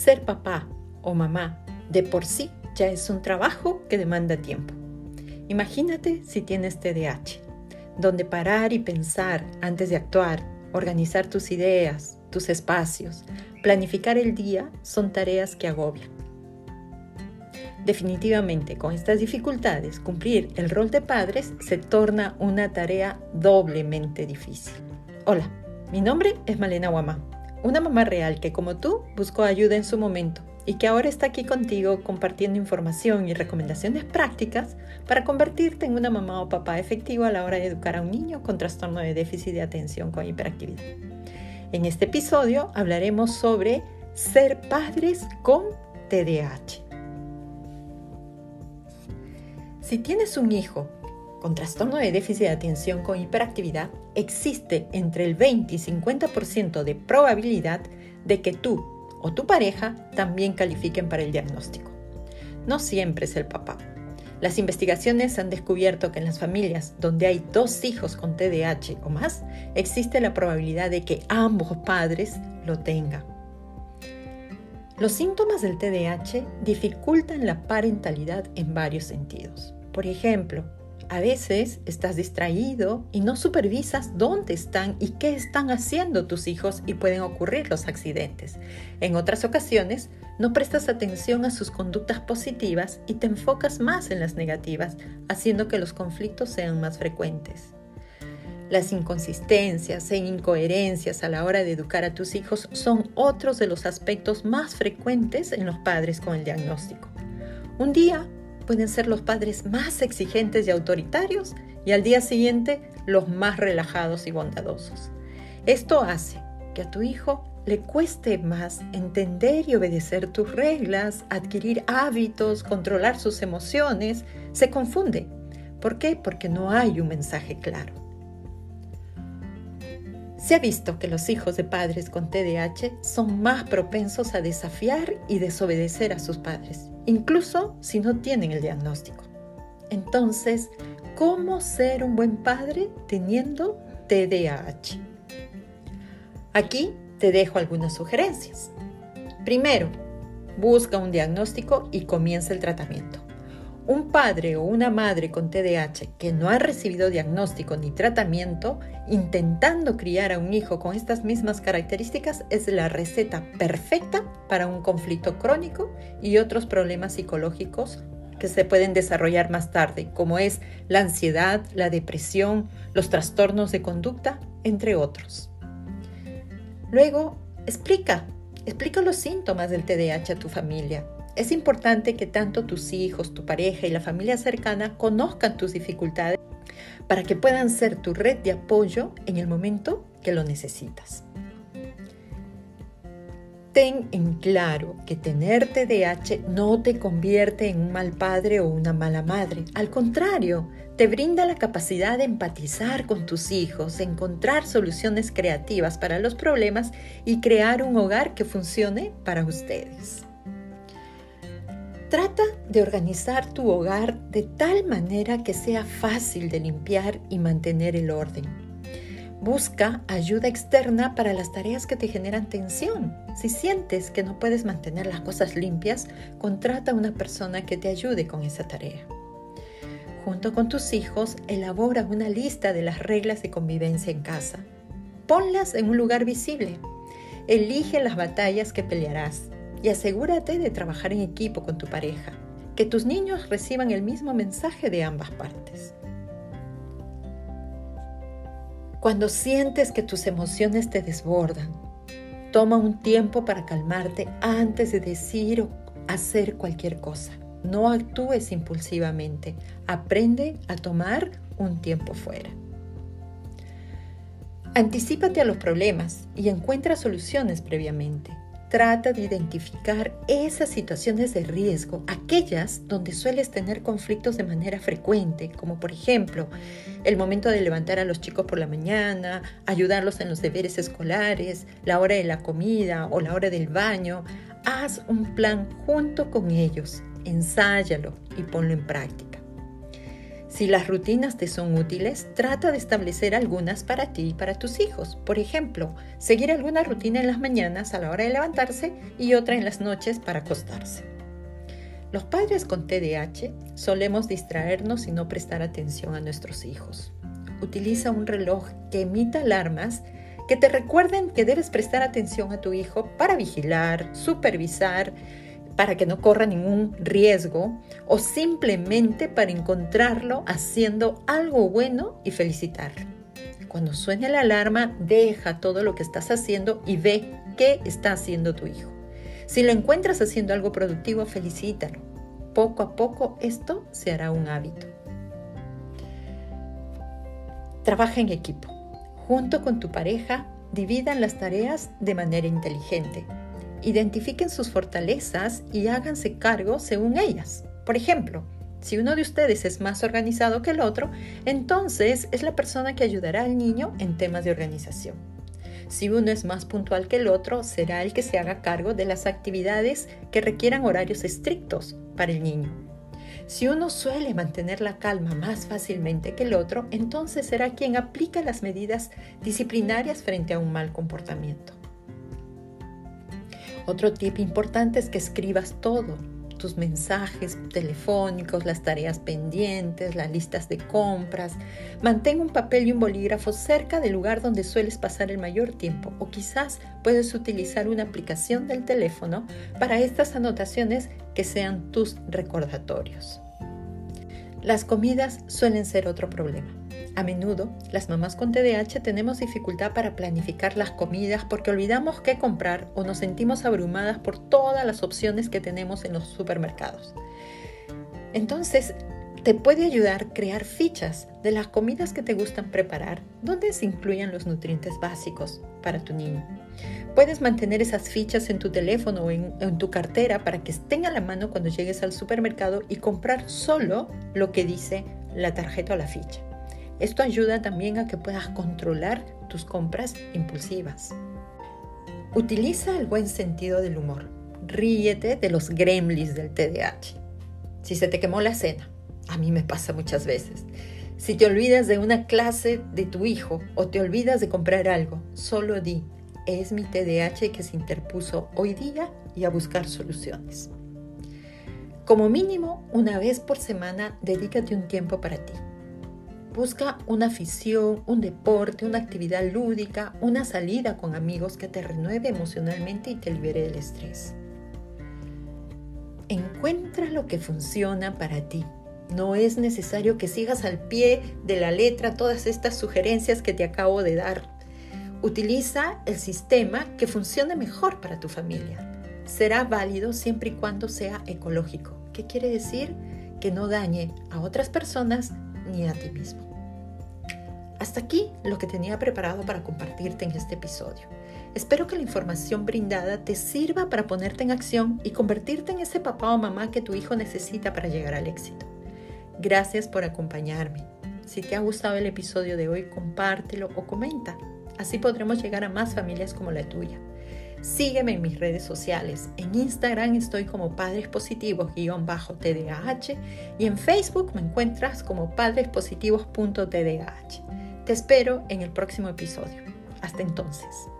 Ser papá o mamá de por sí ya es un trabajo que demanda tiempo. Imagínate si tienes TDAH, donde parar y pensar antes de actuar, organizar tus ideas, tus espacios, planificar el día son tareas que agobian. Definitivamente, con estas dificultades, cumplir el rol de padres se torna una tarea doblemente difícil. Hola, mi nombre es Malena Guamá, una mamá real que como tú buscó ayuda en su momento y que ahora está aquí contigo compartiendo información y recomendaciones prácticas para convertirte en una mamá o papá efectivo a la hora de educar a un niño con trastorno de déficit de atención con hiperactividad. En este episodio hablaremos sobre ser padres con TDAH. Si tienes un hijo con trastorno de déficit de atención con hiperactividad, existe entre el 20 y 50% de probabilidad de que tú o tu pareja también califiquen para el diagnóstico. No siempre es el papá. Las investigaciones han descubierto que en las familias donde hay dos hijos con TDAH o más, existe la probabilidad de que ambos padres lo tengan. Los síntomas del TDAH dificultan la parentalidad en varios sentidos. Por ejemplo, a veces estás distraído y no supervisas dónde están y qué están haciendo tus hijos y pueden ocurrir los accidentes. En otras ocasiones, no prestas atención a sus conductas positivas y te enfocas más en las negativas, haciendo que los conflictos sean más frecuentes. Las inconsistencias e incoherencias a la hora de educar a tus hijos son otros de los aspectos más frecuentes en los padres con el diagnóstico. Un día pueden ser los padres más exigentes y autoritarios y al día siguiente los más relajados y bondadosos. Esto hace que a tu hijo le cueste más entender y obedecer tus reglas, adquirir hábitos, controlar sus emociones, se confunde. ¿Por qué? Porque no hay un mensaje claro. Se ha visto que los hijos de padres con TDAH son más propensos a desafiar y desobedecer a sus padres, incluso si no tienen el diagnóstico. Entonces, ¿cómo ser un buen padre teniendo TDAH? Aquí te dejo algunas sugerencias. Primero, busca un diagnóstico y comienza el tratamiento. Un padre o una madre con TDAH que no ha recibido diagnóstico ni tratamiento, intentando criar a un hijo con estas mismas características, es la receta perfecta para un conflicto crónico y otros problemas psicológicos que se pueden desarrollar más tarde, como es la ansiedad, la depresión, los trastornos de conducta, entre otros. Luego, explica, explica los síntomas del TDAH a tu familia. Es importante que tanto tus hijos, tu pareja y la familia cercana conozcan tus dificultades para que puedan ser tu red de apoyo en el momento que lo necesitas. Ten en claro que tener TDAH no te convierte en un mal padre o una mala madre. Al contrario, te brinda la capacidad de empatizar con tus hijos, encontrar soluciones creativas para los problemas y crear un hogar que funcione para ustedes. Trata de organizar tu hogar de tal manera que sea fácil de limpiar y mantener el orden. Busca ayuda externa para las tareas que te generan tensión. Si sientes que no puedes mantener las cosas limpias, contrata a una persona que te ayude con esa tarea. Junto con tus hijos, elabora una lista de las reglas de convivencia en casa. Ponlas en un lugar visible. Elige las batallas que pelearás y asegúrate de trabajar en equipo con tu pareja, que tus niños reciban el mismo mensaje de ambas partes. Cuando sientes que tus emociones te desbordan, toma un tiempo para calmarte antes de decir o hacer cualquier cosa. No actúes impulsivamente. Aprende a tomar un tiempo fuera. Anticípate a los problemas y encuentra soluciones previamente. Trata de identificar esas situaciones de riesgo, aquellas donde sueles tener conflictos de manera frecuente, como por ejemplo el momento de levantar a los chicos por la mañana, ayudarlos en los deberes escolares, la hora de la comida o la hora del baño. Haz un plan junto con ellos, ensáyalo y ponlo en práctica. Si las rutinas te son útiles, trata de establecer algunas para ti y para tus hijos. Por ejemplo, seguir alguna rutina en las mañanas a la hora de levantarse y otra en las noches para acostarse. Los padres con TDAH solemos distraernos y no prestar atención a nuestros hijos. Utiliza un reloj que emita alarmas que te recuerden que debes prestar atención a tu hijo para vigilar, supervisar, para que no corra ningún riesgo o simplemente para encontrarlo haciendo algo bueno y felicitarlo. Cuando suene la alarma, deja todo lo que estás haciendo y ve qué está haciendo tu hijo. Si lo encuentras haciendo algo productivo, felicítalo. Poco a poco esto se hará un hábito. Trabaja en equipo. Junto con tu pareja, dividan las tareas de manera inteligente. Identifiquen sus fortalezas y háganse cargo según ellas. Por ejemplo, si uno de ustedes es más organizado que el otro, entonces es la persona que ayudará al niño en temas de organización. Si uno es más puntual que el otro, será el que se haga cargo de las actividades que requieran horarios estrictos para el niño. Si uno suele mantener la calma más fácilmente que el otro, entonces será quien aplica las medidas disciplinarias frente a un mal comportamiento. Otro tip importante es que escribas todo, tus mensajes telefónicos, las tareas pendientes, las listas de compras. Mantén un papel y un bolígrafo cerca del lugar donde sueles pasar el mayor tiempo o quizás puedes utilizar una aplicación del teléfono para estas anotaciones que sean tus recordatorios. Las comidas suelen ser otro problema. A menudo, las mamás con TDAH tenemos dificultad para planificar las comidas porque olvidamos qué comprar o nos sentimos abrumadas por todas las opciones que tenemos en los supermercados. Entonces, te puede ayudar crear fichas de las comidas que te gustan preparar, donde se incluyan los nutrientes básicos para tu niño. Puedes mantener esas fichas en tu teléfono o en, en, tu cartera para que estén a la mano cuando llegues al supermercado y comprar solo lo que dice la tarjeta o la ficha. Esto ayuda también a que puedas controlar tus compras impulsivas. Utiliza el buen sentido del humor. Ríete de los gremlins del TDAH. Si se te quemó la cena, a mí me pasa muchas veces. Si te olvidas de una clase de tu hijo o te olvidas de comprar algo, solo di, es mi TDAH que se interpuso hoy día y a buscar soluciones. Como mínimo, una vez por semana, dedícate un tiempo para ti. Busca una afición, un deporte, una actividad lúdica, una salida con amigos que te renueve emocionalmente y te libere del estrés. Encuentra lo que funciona para ti. No es necesario que sigas al pie de la letra todas estas sugerencias que te acabo de dar. Utiliza el sistema que funcione mejor para tu familia. Será válido siempre y cuando sea ecológico. ¿Qué quiere decir? Que no dañe a otras personas ni a ti mismo. Hasta aquí lo que tenía preparado para compartirte en este episodio. Espero que la información brindada te sirva para ponerte en acción y convertirte en ese papá o mamá que tu hijo necesita para llegar al éxito. Gracias por acompañarme. Si te ha gustado el episodio de hoy, compártelo o comenta. Así podremos llegar a más familias como la tuya. Sígueme en mis redes sociales. En Instagram estoy como Padres Positivos-TDAH y en Facebook me encuentras como padrespositivos.tdah. Te espero en el próximo episodio. Hasta entonces.